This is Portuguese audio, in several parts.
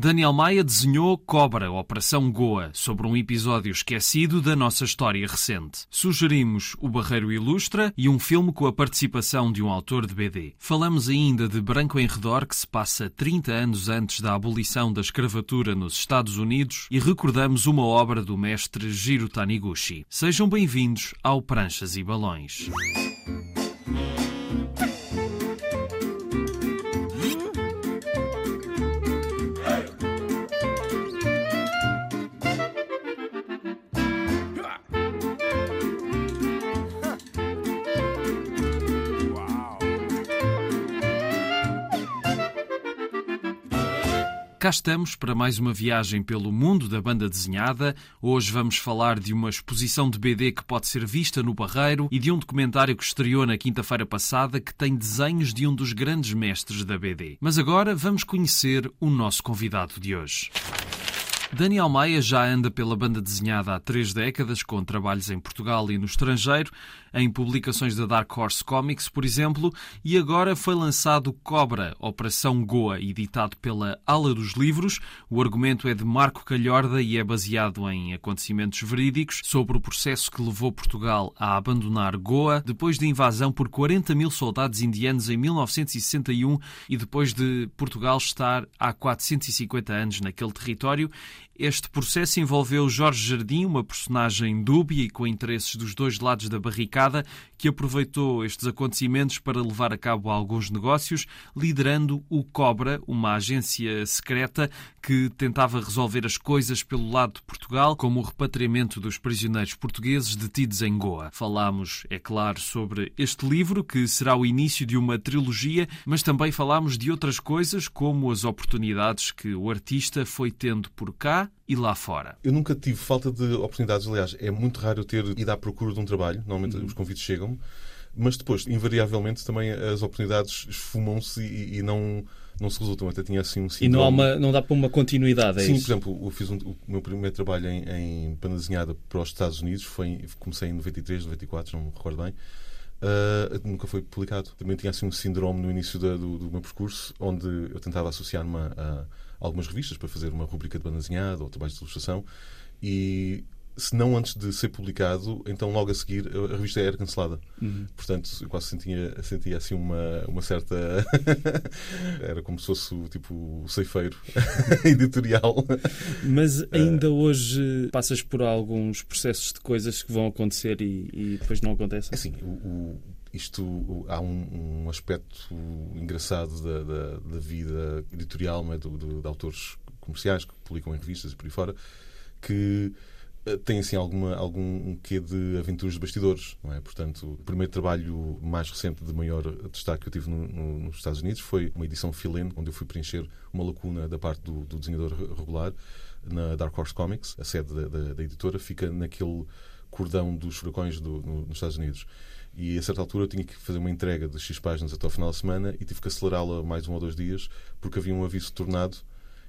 Daniel Maia desenhou Cobra, Operação Goa, sobre um episódio esquecido da nossa história recente. Sugerimos O Barreiro Ilustra e um filme com a participação de um autor de BD. Falamos ainda de Branco em Redor, que se passa 30 anos antes da abolição da escravatura nos Estados Unidos, e recordamos uma obra do mestre Jiro Taniguchi. Sejam bem-vindos ao Pranchas e Balões. Cá estamos para mais uma viagem pelo mundo da banda desenhada. Hoje vamos falar de uma exposição de BD que pode ser vista no Barreiro e de um documentário que estreou na quinta-feira passada que tem desenhos de um dos grandes mestres da BD. Mas agora vamos conhecer o nosso convidado de hoje. Daniel Maia já anda pela banda desenhada há três décadas, com trabalhos em Portugal e no estrangeiro, em publicações da Dark Horse Comics, por exemplo, e agora foi lançado Cobra, Operação Goa, editado pela Ala dos Livros. O argumento é de Marco Calhorda e é baseado em acontecimentos verídicos sobre o processo que levou Portugal a abandonar Goa depois da invasão por 40 mil soldados indianos em 1961 e depois de Portugal estar há 450 anos naquele território este processo envolveu Jorge Jardim, uma personagem dúbia e com interesses dos dois lados da barricada, que aproveitou estes acontecimentos para levar a cabo alguns negócios, liderando o Cobra, uma agência secreta que tentava resolver as coisas pelo lado de Portugal, como o repatriamento dos prisioneiros portugueses detidos em Goa. Falámos, é claro, sobre este livro, que será o início de uma trilogia, mas também falámos de outras coisas, como as oportunidades que o artista foi tendo por cá e lá fora? Eu nunca tive falta de oportunidades. Aliás, é muito raro eu ter ido à procura de um trabalho. Normalmente uhum. os convites chegam mas depois, invariavelmente, também as oportunidades esfumam-se e, e, não, não se resultam. Até tinha assim um síndrome... E não, há uma, não dá para uma continuidade, é Sim, isso? por exemplo, eu fiz um, o meu primeiro trabalho em, em banda desenhada para os Estados Unidos, foi, comecei em 93, 94, não me recordo bem. Uh, nunca foi publicado. Também tinha assim um síndrome no início da, do, do, meu percurso, onde eu tentava associar-me a, algumas revistas para fazer uma rubrica de banda desenhada ou trabalhos de ilustração e se não antes de ser publicado, então logo a seguir a revista era cancelada. Uhum. Portanto, eu quase sentia, sentia assim uma, uma certa. era como se fosse tipo o ceifeiro editorial. Mas ainda uh... hoje passas por alguns processos de coisas que vão acontecer e, e depois não acontecem? Assim, o, o isto há um, um aspecto engraçado da, da, da, vida editorial é? Do, do, de autores comerciais que publicam em revistas e por aí fora que eh, tem assim alguma, algum quê de aventuras de bastidores, não é? Portanto, o primeiro trabalho mais recente de maior destaque que eu tive no, no, nos Estados Unidos foi uma edição fill-in, onde eu fui preencher uma lacuna da parte do, do desenhador regular na Dark Horse Comics, a sede da, da, da editora, fica naquele cordão dos furacões do, no, nos Estados Unidos. E a certa altura eu tinha que fazer uma entrega de X páginas até ao final da semana e tive que acelerá-la mais um ou dois dias porque havia um aviso de tornado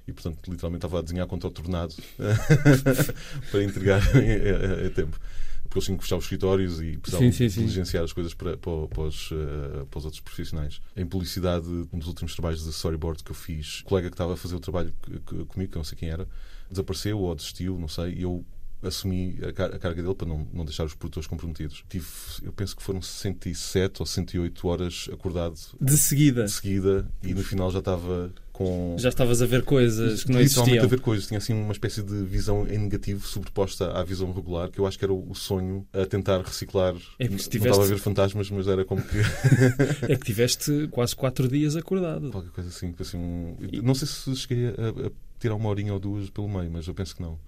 e, portanto, literalmente estava a desenhar contra o tornado para entregar a, a, a, tempo. Porque eles tinham que fechar os escritórios e sim, diligenciar as coisas para, para, para, os, uh, para, os, outros profissionais. Em publicidade, um dos últimos trabalhos de storyboard que eu fiz, o colega que estava a fazer o trabalho comigo, que eu não sei quem era, desapareceu ou desistiu, não sei, e eu assumi a, car a, carga dele para não, não deixar os produtores comprometidos. Tive, eu penso que foram 67 ou 68 horas acordado. De seguida? De seguida, e no final já estava com... Já estavas a ver coisas que não existiam. a ver coisas. Tinha assim uma espécie de visão em negativo sobreposta à visão regular, que eu acho que era o sonho a tentar reciclar. É que tiveste... Não estava a ver fantasmas, mas era como que... é que tiveste quase quatro dias acordado. Qualquer coisa assim. assim um... Não sei se cheguei a, a tirar uma horinha ou duas pelo meio, mas eu penso que não.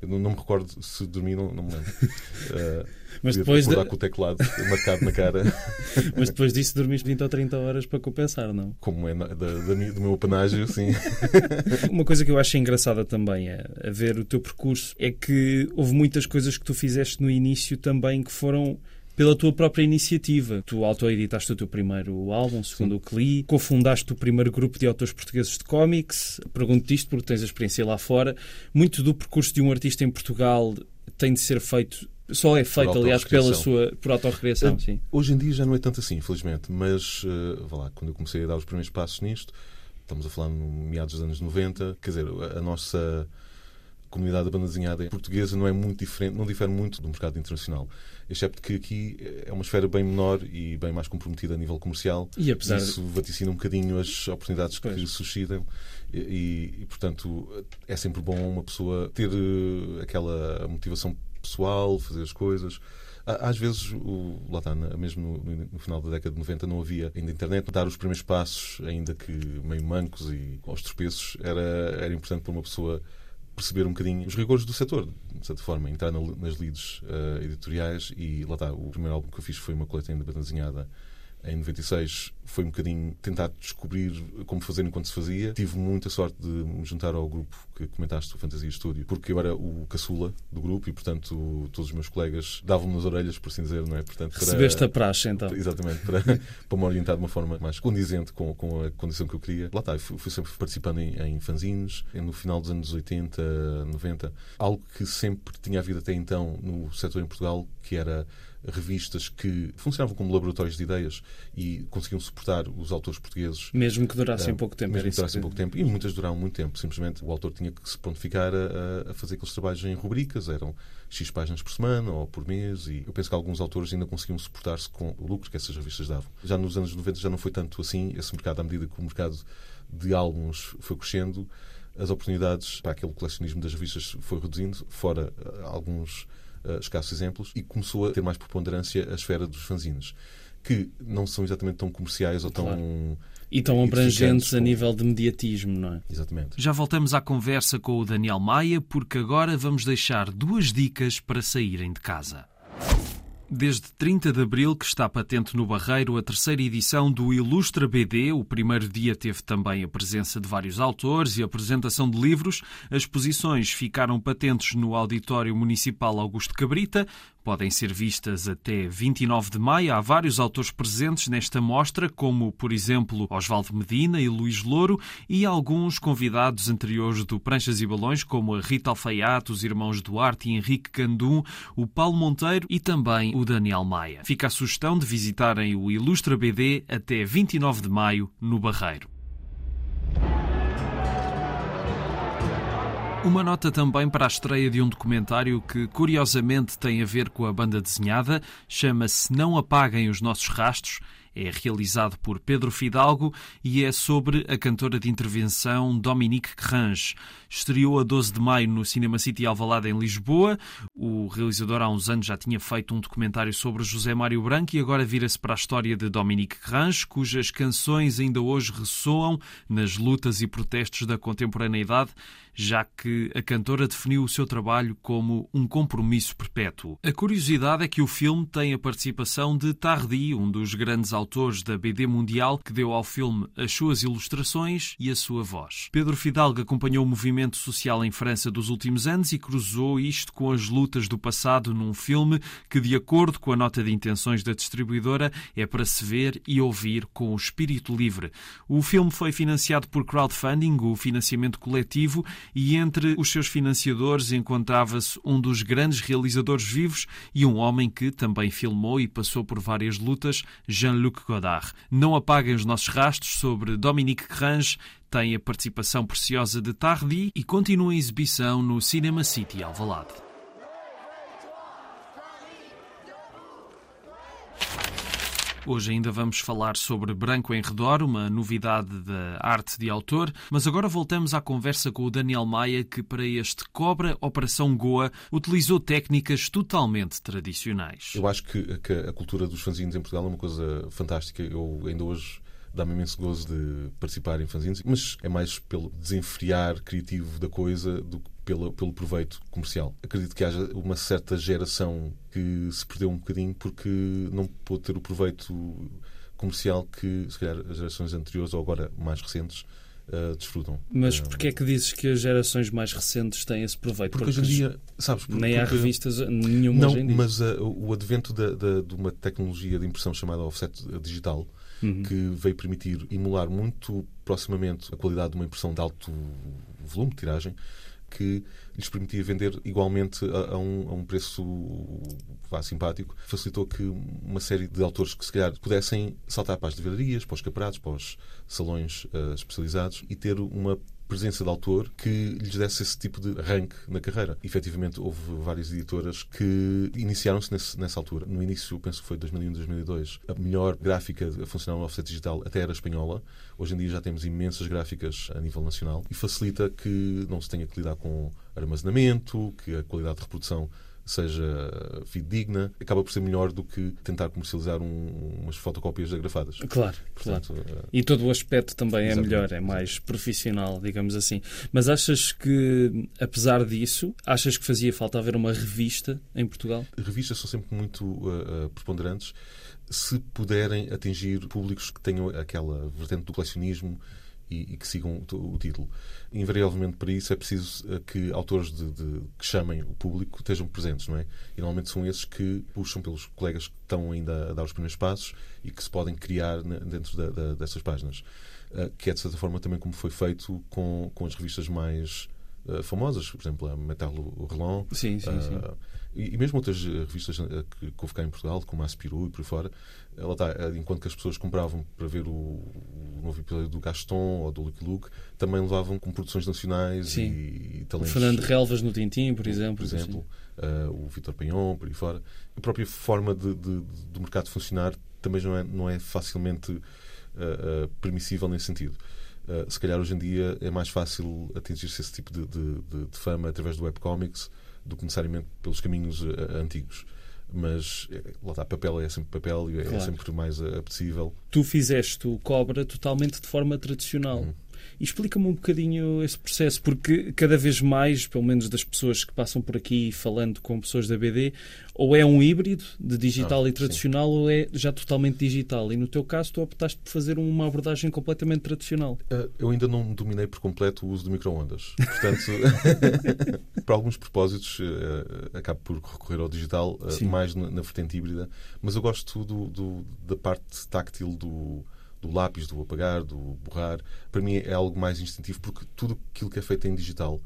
Eu não, não, me recordo se dormi, não, não me lembro. Uh, Mas depois de... com o teclado marcado na cara. Mas depois disso dormiste 20 ou 30 horas para compensar, não? Como é da, da, do meu panágio, sim. Uma coisa que eu acho engraçada também é, a ver o teu percurso é que houve muitas coisas que tu fizeste no início também que foram pela tua própria iniciativa. Tu autoeditaste o teu primeiro álbum, segundo Sim. o que li, cofundaste o primeiro grupo de autores portugueses de cómics. Pergunto-te isto porque tens a experiência lá fora. Muito do percurso de um artista em Portugal tem de ser feito só é feito, aliás, pela sua por autorrecriação, sim. Hoje em dia já não é tanto assim, infelizmente, mas uh, lá, quando eu comecei a dar os primeiros passos nisto, Estamos a falar no meados dos anos 90. Quer dizer, a nossa comunidade da banda desenhada portuguesa não é muito diferente, não difere muito do mercado internacional. Excepto que aqui é uma esfera bem menor e bem mais comprometida a nível comercial. E apesar Isso vaticina um bocadinho as oportunidades Pois. que suscitam. E, e, portanto, é sempre bom uma pessoa ter eh, aquela motivação pessoal, fazer as coisas. Às vezes, o, lá está, mesmo no, no final da década de 90, não havia ainda internet. Dar os primeiros passos, ainda que meio mancos e aos tropeços, era, era importante para uma pessoa perceber um bocadinho os rigores do setor, de certa forma, entrar na- nas leads eh, editoriais e lá está, o primeiro álbum que eu fiz foi uma coletânea de banda desenhada em 96 foi um bocadinho tentar descobrir como fazer enquanto se fazia. Tive muita sorte de me juntar ao grupo que comentaste, o Fantasia Studio, porque eu era o caçula do grupo e, portanto, todos os meus colegas davam-me nas orelhas, por assim dizer, não é? Portanto, para- recebeste a praxe, então. Exatamente, para, para me orientar de uma forma mais condizente com, com a condição que eu queria. Lá está, fui, fui sempre participando em, em fanzines, no final dos anos 80, 90. Algo que sempre tinha havido até então no setor em Portugal, que era revistas que funcionavam como laboratórios de ideias e conseguiam suportar os autores portugueses Mesmo que durassem ah, pouco tempo. Mesmo que durassem pouco tempo. E muitas duraram muito tempo. Simplesmente o autor tinha que se prontificar a, a- a fazer aqueles trabalhos em rubricas. Eram X páginas por semana ou por mês. E eu penso que alguns autores ainda conseguiam suportar-se com o lucro que essas revistas davam. Já nos anos 90 já não foi tanto assim. Esse mercado, à medida que o mercado de álbuns foi crescendo, as oportunidades para aquele colecionismo das revistas foi reduzindo, fora ah, alguns ah, escassos exemplos, e começou a ter mais preponderância a esfera dos fanzines, que não são exatamente tão comerciais ou tão. Claro. E tão abrangentes a nível de mediatismo, não é? Exatamente. Já voltamos à conversa com o Daniel Maia, porque agora vamos deixar duas dicas para saírem de casa. Desde 30 de abril que está patente no Barreiro a terceira edição do Ilustra BD. O primeiro dia teve também a presença de vários autores e a apresentação de livros. As exposições ficaram patentes no Auditório Municipal Augusto Cabrita. Podem ser vistas até 29 de maio. Há vários autores presentes nesta mostra, como, por exemplo, Osvaldo Medina e Luís Louro, e alguns convidados anteriores do Pranchas e Balões, como a Rita Alfaiate, os irmãos Duarte e Henrique Candum, o Paulo Monteiro e também o Daniel Maia. Fica a sugestão de visitarem o Ilustra BD até 29 de maio, no Barreiro. Uma nota também para a estreia de um documentário que, curiosamente, tem a ver com a banda desenhada. Chama-se Não Apaguem os Nossos Rastros. É realizado por Pedro Fidalgo e é sobre a cantora de intervenção Dominique Grange. Estreou a 12 de maio no Cinema City Alvalade, em Lisboa. O realizador há uns anos já tinha feito um documentário sobre José Mário Branco e agora vira-se para a história de Dominique Grange, cujas canções ainda hoje ressoam nas lutas e protestos da contemporaneidade, já que a cantora definiu o seu trabalho como um compromisso perpétuo. A curiosidade é que o filme tem a participação de Tardy, um dos grandes autores da BD mundial, que deu ao filme as suas ilustrações e a sua voz. Pedro Fidalgo acompanhou o movimento social em França dos últimos anos e cruzou isto com as lutas do passado num filme que, de acordo com a nota de intenções da distribuidora, é para se ver e ouvir com o espírito livre. O filme foi financiado por crowdfunding, o financiamento coletivo, e entre os seus financiadores encontrava-se um dos grandes realizadores vivos e um homem que também filmou e passou por várias lutas, Jean-Luc Godard. Não apaguem os nossos rastros sobre Dominique Grange, tem a participação preciosa de Tardy e continua em exibição no Cinema City Alvalade. Hoje ainda vamos falar sobre Branco em Redor, uma novidade da arte de autor, mas agora voltamos à conversa com o Daniel Maia, que para este Cobra Operação Goa utilizou técnicas totalmente tradicionais. Eu acho que, que a cultura dos fanzines em Portugal é uma coisa fantástica. Eu ainda hoje dá-me imenso gozo de participar em fanzines, mas é mais pelo desenfriar criativo da coisa do que pelo, pelo proveito comercial. Acredito que haja uma certa geração que se perdeu um bocadinho porque não pôde ter o proveito comercial que, se calhar, as gerações anteriores ou agora mais recentes uh, desfrutam. Mas Uh, porquê é que dizes que as gerações mais recentes têm esse proveito? Porque hoje em dia, sabes, por- nem há porque- revistas nenhuma Não, hoje em dia. mas uh, o advento da- da- de uma tecnologia de impressão chamada offset digital, Uhum. que veio permitir emular muito proximamente a qualidade de uma impressão de alto volume de tiragem, que lhes permitia vender igualmente a, a, um, a um, preço vá, simpático. Facilitou que uma série de autores que se calhar pudessem saltar para as livrarias, para os caparatos, para os salões uh, especializados e ter uma presença de autor que lhes desse esse tipo de arranque na carreira. Efetivamente, houve várias editoras que iniciaram-se nessa altura. No início, penso que foi 2001, 2002, a melhor gráfica a funcionar no offset digital até era espanhola. Hoje em dia já temos imensas gráficas a nível nacional e facilita que não se tenha que lidar com armazenamento, que a qualidade de reprodução seja fidedigna, acaba por ser melhor do que tentar comercializar um, umas fotocópias agrafadas. Claro, Portanto, claro. Uh... E todo o aspecto também é melhor, é mais profissional, digamos assim. Mas achas que, apesar disso, achas que fazia falta haver uma revista em Portugal? Revistas são sempre muito uh, preponderantes se puderem atingir públicos que tenham aquela vertente do colecionismo e, e que sigam o, o, título. Invariavelmente, para isso, é preciso eh, que autores de, de, que chamem o público estejam presentes, não é? E normalmente são esses que puxam pelos colegas que estão ainda a dar os primeiros passos e que se podem criar dentro da, da, dessas páginas. Uh, que é, de certa forma, também como foi feito com, com as revistas mais uh, famosas, por exemplo, a Metal Relon. Sim, sim, uh, sim e, mesmo outras eh, revistas eh, que, que houve cá em Portugal, como a Aspiru e por aí fora, ela está, eh, enquanto que as pessoas compravam para ver o, o novo episódio do Gaston ou do Lucky Luke, também levavam com produções nacionais Sim. e, e talentos. O Fernando Relvas no Tintim, por exemplo. Por exemplo, uh, o Vitor Penhon, por aí fora. A própria forma de, de, de, do mercado funcionar também não é, não é facilmente uh, uh, permissível nesse sentido. Uh, se calhar hoje em dia é mais fácil atingir-se esse tipo de, de, de, de, fama através do webcomics do que necessariamente pelos caminhos uh, antigos. Mas eh, lá está, papel é sempre papel e é claro. sempre mais apetecível. Tu fizeste o Cobra totalmente de forma tradicional. Uhum. Explica-me um bocadinho esse processo, porque cada vez mais, pelo menos das pessoas que passam por aqui falando com pessoas da BD, ou é um híbrido de digital ah, e tradicional, sim. ou é já totalmente digital. E no teu caso, tu optaste por fazer uma abordagem completamente tradicional. Uh, eu ainda não dominei por completo o uso do microondas. Portanto, para alguns propósitos, uh, acabo por recorrer ao digital, uh, mais na, na vertente híbrida. Mas eu gosto do, do, da parte táctil do do lápis, do apagar, do borrar, para mim é algo mais instintivo porque tudo aquilo que é feito em digital,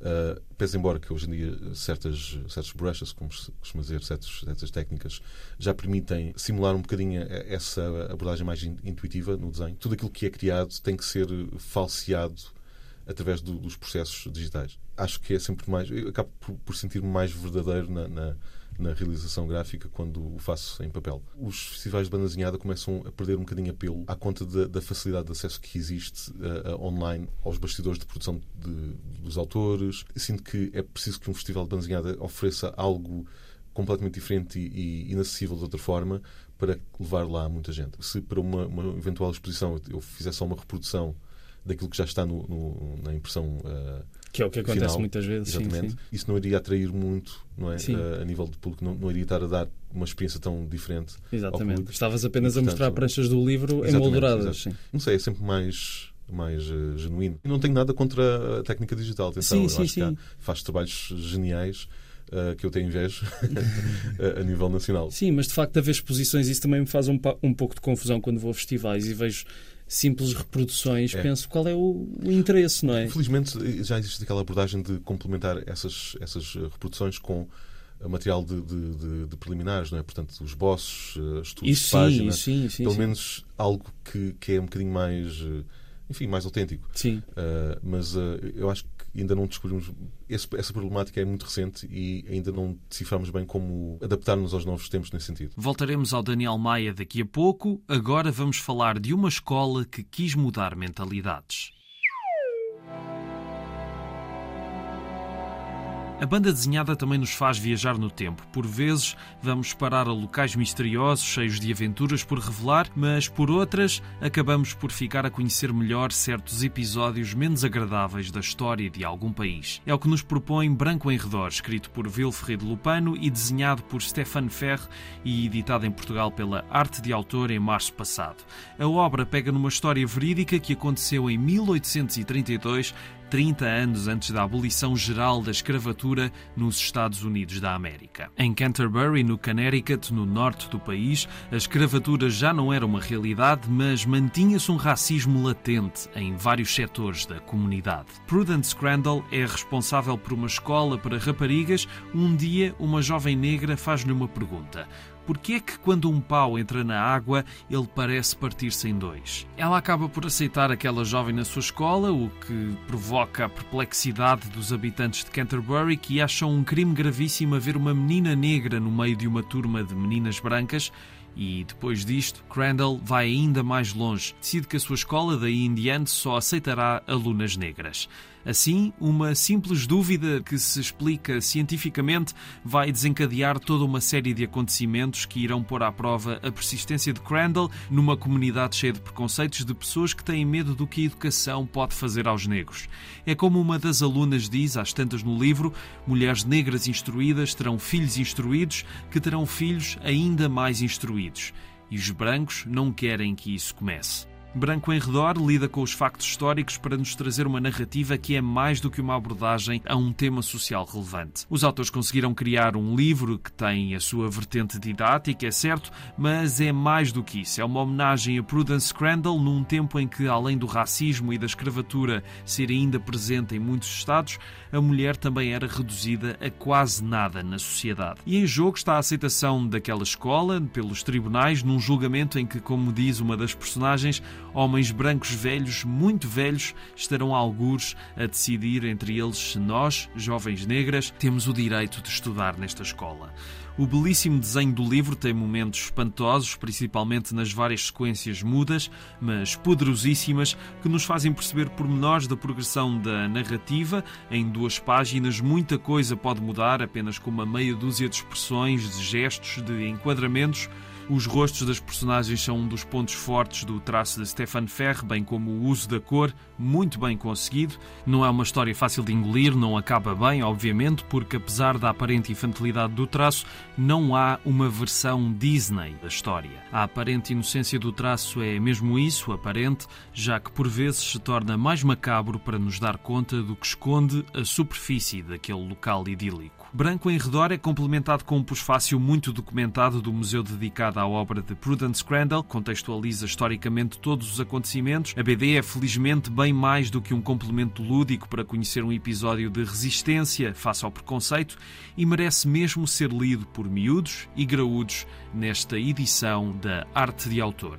uh, pese embora que hoje em dia certas, certas brushes, como se costuma dizer, certas, técnicas, já permitem simular um bocadinho essa abordagem mais intuitiva no desenho, tudo aquilo que é criado tem que ser falseado através do, dos processos digitais. Acho que é sempre mais. Eu acabo por, por sentir-me mais verdadeiro na, na na realização gráfica quando o faço em papel. Os festivais de banda começam a perder um bocadinho apelo à conta da, da facilidade de acesso que existe uh, online aos bastidores de produção de, dos autores. Sinto que é preciso que um festival de banda ofereça algo completamente diferente e, inacessível de outra forma para levar lá muita gente. Se para uma, uma eventual exposição eu fizesse só uma reprodução daquilo que já está no, no, na impressão uh, que é o que acontece final, muitas vezes. Exatamente. Sim, sim. Isso não iria atrair muito, não é? Uh, a nível de público, não, não iria estar a dar uma experiência tão diferente. Exatamente. Estavas apenas e, portanto, a mostrar pranchas do livro emolduradas. Não sei, é sempre mais mais uh, genuíno. E não tenho nada contra a técnica digital, atenção, sim, sim, acho sim. que faz trabalhos geniais uh, que eu tenho inveja a nível nacional. Sim, mas de facto haver exposições isso também me faz um, um pouco de confusão quando vou a festivais e vejo simples reproduções, é. penso qual é o, o, interesse, não é? Felizmente já existe aquela abordagem de complementar essas, essas reproduções com material de, de, de, de preliminares, não é? Portanto, os bosses, eh, estudos isso de página. Sim, sim, sim, pelo menos algo que, que é um bocadinho mais eh, enfim, mais autêntico. Sim. Uh, mas uh, eu acho que ainda não descobrimos. Esse, essa problemática é muito recente e ainda não deciframos bem como adaptar-nos aos novos tempos nesse sentido. Voltaremos ao Daniel Maia daqui a pouco. Agora vamos falar de uma escola que quis mudar mentalidades. A banda desenhada também nos faz viajar no tempo. Por vezes, vamos parar a locais misteriosos, cheios de aventuras por revelar, mas por outras, acabamos por ficar a conhecer melhor certos episódios menos agradáveis da história de algum país. É o que nos propõe Branco em Redor, escrito por Wilfried Lupano e desenhado por Stefan Ferre e editado em Portugal pela Arte de Autor em março passado. A obra pega numa história verídica que aconteceu em 1832 30 anos antes da abolição geral da escravatura nos Estados Unidos da América. Em Canterbury, no Connecticut, no norte do país, a escravatura já não era uma realidade, mas mantinha-se um racismo latente em vários setores da comunidade. Prudence Crandall é responsável por uma escola para raparigas. Um dia, uma jovem negra faz-lhe uma pergunta. Por que é que quando um pau entra na água, ele parece partir-se em dois? Ela acaba por aceitar aquela jovem na sua escola, o que provoca a perplexidade dos habitantes de Canterbury que acham um crime gravíssimo haver uma menina negra no meio de uma turma de meninas brancas e depois disto, Crandall vai ainda mais longe. Decide que a sua escola, daí em diante, só aceitará alunas negras. Assim, uma simples dúvida que se explica cientificamente vai desencadear toda uma série de acontecimentos que irão pôr à prova a persistência de Crandall numa comunidade cheia de preconceitos de pessoas que têm medo do que a educação pode fazer aos negros. É como uma das alunas diz, às tantas no livro: mulheres negras instruídas terão filhos instruídos que terão filhos ainda mais instruídos. E os brancos não querem que isso comece. Branco em Redor lida com os factos históricos para nos trazer uma narrativa que é mais do que uma abordagem a um tema social relevante. Os autores conseguiram criar um livro que tem a sua vertente didática, é certo, mas é mais do que isso. É uma homenagem a Prudence Crandall num tempo em que, além do racismo e da escravatura ser ainda presente em muitos estados, a mulher também era reduzida a quase nada na sociedade. E em jogo está a aceitação daquela escola pelos tribunais num julgamento em que, como diz uma das personagens, homens brancos velhos, muito velhos, estarão algures a decidir entre eles se nós, jovens negras, temos o direito de estudar nesta escola. O belíssimo desenho do livro tem momentos espantosos, principalmente nas várias sequências mudas, mas poderosíssimas, que nos fazem perceber pormenores da progressão da narrativa. Em duas páginas, muita coisa pode mudar, apenas com uma meia dúzia de expressões, de gestos, de enquadramentos. Os rostos das personagens são um dos pontos fortes do traço de Stefan Ferre, bem como o uso da cor, muito bem conseguido. Não é uma história fácil de engolir, não acaba bem, obviamente, porque apesar da aparente infantilidade do traço, não há uma versão Disney da história. A aparente inocência do traço é mesmo isso, aparente, já que por vezes se torna mais macabro para nos dar conta do que esconde a superfície daquele local idílico. Branco em Redor é complementado com um pós-fácil muito documentado do museu dedicado à obra de Prudence Crandall, contextualiza historicamente todos os acontecimentos. A BD é felizmente bem mais do que um complemento lúdico para conhecer um episódio de resistência face ao preconceito e merece mesmo ser lido por miúdos e graúdos nesta edição da Arte de Autor.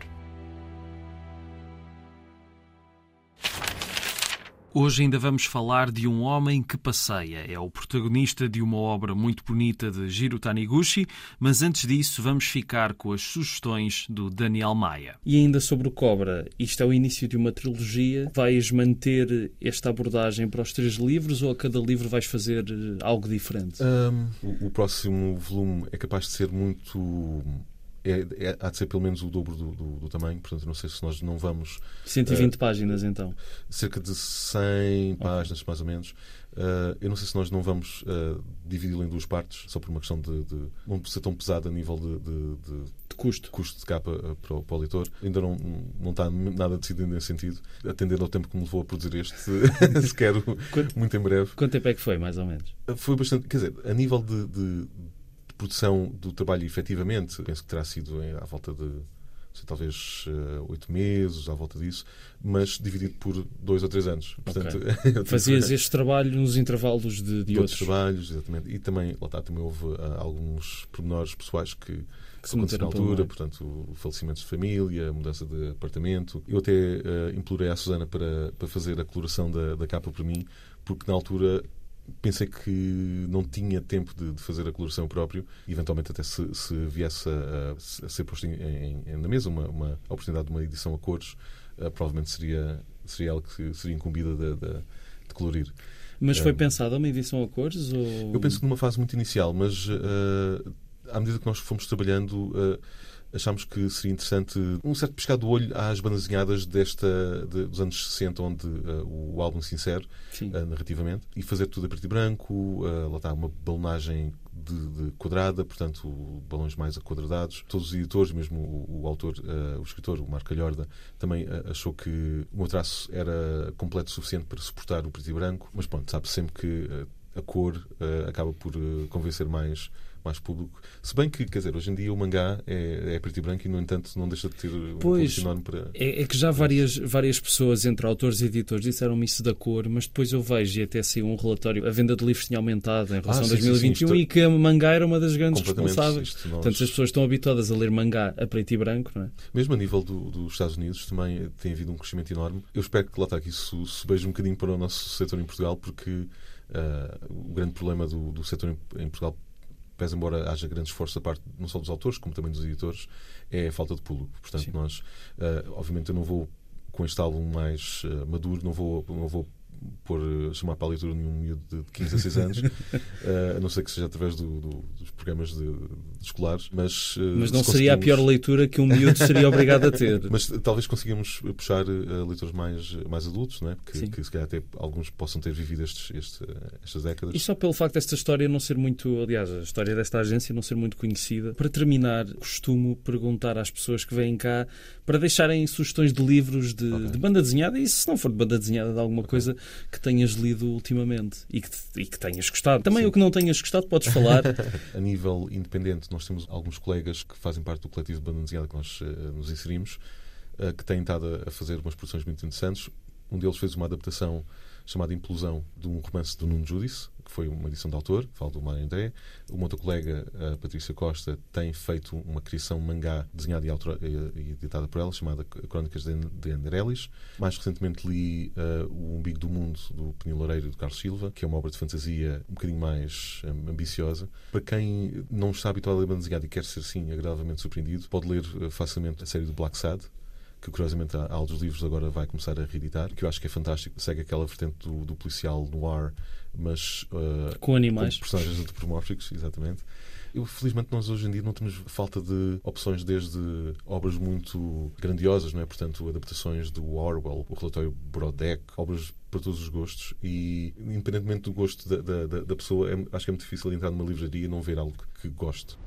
Hoje ainda vamos falar de um homem que passeia. É o protagonista de uma obra muito bonita de Jiro Taniguchi, mas antes disso vamos ficar com as sugestões do Daniel Maia. E ainda sobre o Cobra, isto é o início de uma trilogia. Vais manter esta abordagem para os três livros ou a cada livro vais fazer eh, algo diferente? Um, o, o próximo volume é capaz de ser muito é, é, há de ser pelo menos o dobro do, do, do, tamanho, portanto não sei se nós não vamos... 120 uh, páginas então? Cerca de 100 páginas, mais ou menos. Uh, eu não sei se nós não vamos uh, dividi-lo em duas partes, só por uma questão de, de não ser tão pesado a nível de, de, de, de custo. custo de capa uh, para, o, para o leitor. Ainda não, não está nada decidido nesse sentido, atendendo ao tempo que me levou a produzir este, se quero, quanto, muito em breve. Quanto tempo é que foi, mais ou menos? Foi bastante, quer dizer, a nível de produção do trabalho efetivamente, penso que terá sido à volta de sei, talvez eh, oito meses, à volta disso, mas dividido por dois ou três anos. Portanto, okay. Fazias este trabalho nos intervalos de, de, de outros. trabalhos, exatamente. E também, lá está, também houve uh, alguns pormenores pessoais que, que se aconteceram na altura, portanto, falecimentos de família, mudança de apartamento. Eu até uh, implorei à Susana para, para fazer a coloração da, da capa para mim, porque na altura pensei que não tinha tempo de, de, fazer a coloração próprio. Eventualmente, até se, se viesse a, a, ser posto em, em, na mesa uma, uma oportunidade de uma edição a cores, uh, provavelmente seria, seria algo que seria incumbida de, de, de colorir. Mas foi um, pensada uma edição a cores? Ou... Eu penso que numa fase muito inicial, mas uh, à medida que nós fomos trabalhando. Uh, achámos que seria interessante um certo pescado do olho às bandas desenhadas desta, de, dos anos 60, onde uh, o álbum se insere uh, narrativamente, e fazer tudo a preto e branco, uh, lá está, uma balonagem de, de, quadrada, portanto, balões mais aquadradados. Todos os editores, mesmo o, o autor, uh, o escritor, o Marco Calhorda, também uh, achou que o meu traço era completo o suficiente para suportar o preto e branco, mas pronto, sabe sempre que uh, a cor acaba por convencer mais mais público. Se bem que, quer dizer, hoje em dia o mangá é, é preto e branco e, no entanto, não deixa de ter um pois, enorme para. É, é, que já várias, várias pessoas, entre autores e editores, disseram-me isso da cor, mas depois eu vejo e até saiu um relatório. A venda de livros tinha aumentado em relação ah, a 2021 sim, sim, e que a mangá era uma das grandes responsáveis. Nós... Portanto, as pessoas estão habituadas a ler mangá a preto e branco, não é? Mesmo a nível do, dos Estados Unidos também tem havido um crescimento enorme. Eu espero que lá está que isso se beije um bocadinho para o nosso setor em Portugal, porque uh, o grande problema do, do setor em, em Portugal pese embora haja grande esforço da parte não só dos autores, como também dos editores, é a falta de público. Portanto, Sim. nós, uh, obviamente, eu não vou com este álbum mais uh, maduro, não vou, não vou por eh, chamar para a leitura nenhum miúdo de 15 a 6 anos, uh, a não ser que seja através do, do, dos programas de, de escolares. Mas, uh, mas não seria a pior leitura que um miúdo seria obrigado a ter. Mas talvez consigamos puxar uh, leitores mais, mais adultos, não é? que, que se calhar até alguns possam ter vivido estes, este, estas décadas. E só pelo facto desta história não ser muito, aliás, a história desta agência não ser muito conhecida. Para terminar, costumo perguntar às pessoas que vêm cá para deixarem sugestões de livros de, okay. de banda desenhada e se não for de banda desenhada de alguma okay. coisa que tenhas lido ultimamente e que, e que tenhas gostado. Também Sim. o que não tenhas gostado, podes falar. a nível independente, nós temos alguns colegas que fazem parte do coletivo desenhada que nós uh, nos inserimos, uh, que têm estado a fazer umas produções muito interessantes. Um deles fez uma adaptação chamada Implosão, de um romance do Nuno Judice, que foi uma edição de autor, falo do Mário André. Uma outra colega, a Patrícia Costa, tem feito uma criação mangá desenhada e, e editada por ela, chamada Crónicas de Anderelis. Mais recentemente li uh, O Umbigo do Mundo, do Penil Loureiro, do Carlos Silva, que é uma obra de fantasia um bocadinho mais um, ambiciosa. Para quem não está habituado a ler banda desenhada e quer ser, sim, agradavelmente surpreendido, pode ler uh, facilmente a série do Black Sad, que curiosamente a Aldos Livros agora vai começar a reeditar, que eu acho que é fantástico. Segue aquela vertente do, do policial noir, mas uh, com animais. Com personagens antropomórficos, exatamente. Eu, felizmente, nós hoje em dia não temos falta de opções desde obras muito grandiosas, não é? Portanto, adaptações do Orwell, o relatório Brodeck, obras para todos os gostos e, independentemente do gosto da, da, da pessoa, é, acho que é muito difícil entrar numa livraria e não ver algo que goste.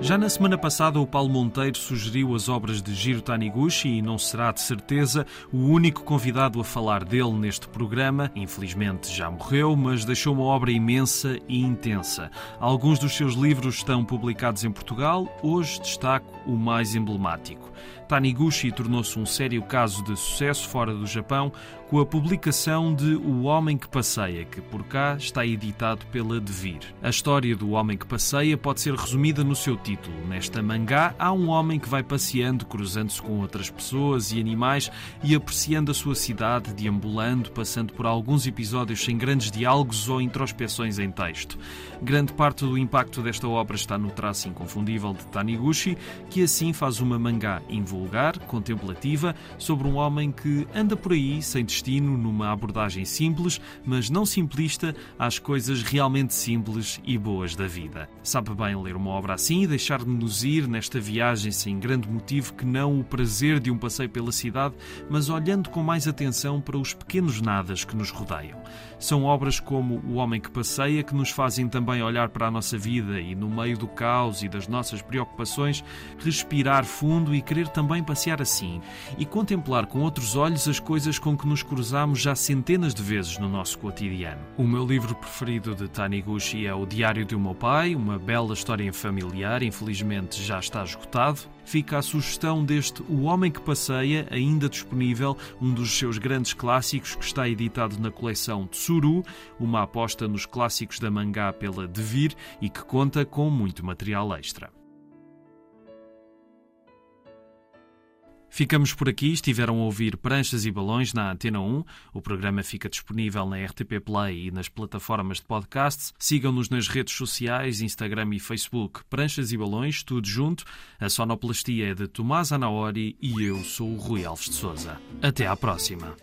Já na semana passada, o Paulo Monteiro sugeriu as obras de Giro Taniguchi e não será de certeza o único convidado a falar dele neste programa. Infelizmente já morreu, mas deixou uma obra imensa e intensa. Alguns dos seus livros estão publicados em Portugal. Hoje destaco o mais emblemático. Taniguchi tornou-se um sério caso de sucesso fora do Japão com a publicação de O Homem que Passeia, que por cá está editado pela Devir. A história do Homem que Passeia pode ser resumida no seu título. Nesta mangá, há um homem que vai passeando, cruzando-se com outras pessoas e animais e apreciando a sua cidade, deambulando, passando por alguns episódios sem grandes diálogos ou introspeções em texto. Grande parte do impacto desta obra está no traço inconfundível de Taniguchi, que assim faz uma mangá invulgar, contemplativa, sobre um homem que anda por aí sem destino, numa abordagem simples, mas não simplista, às coisas realmente simples e boas da vida. Sabe bem ler uma obra assim e deixar-nos ir nesta viagem sem grande motivo que não o prazer de um passeio pela cidade, mas olhando com mais atenção para os pequenos nadas que nos rodeiam. São obras como O Homem que Passeia que nos fazem também olhar para a nossa vida e, no meio do caos e das nossas preocupações, respirar fundo e querer também passear assim e contemplar com outros olhos as coisas com que nos cruzamos já centenas de vezes no nosso cotidiano. O meu livro preferido de Taniguchi é O Diário do Meu Pai, uma bela história familiar, infelizmente já está esgotado fica a sugestão deste O Homem que Passeia, ainda disponível, um dos seus grandes clássicos que está editado na coleção Tsuru, uma aposta nos clássicos da mangá pela Devir e que conta com muito material extra. Ficamos por aqui. Estiveram a ouvir Pranchas e Balões na Antena 1. O programa fica disponível na RTP Play e nas plataformas de podcast. Sigam-nos nas redes sociais, Instagram e Facebook. Pranchas e Balões, tudo junto. A sonoplastia é de Tomás Anaori e eu sou o Rui Alves de Souza. Até à próxima.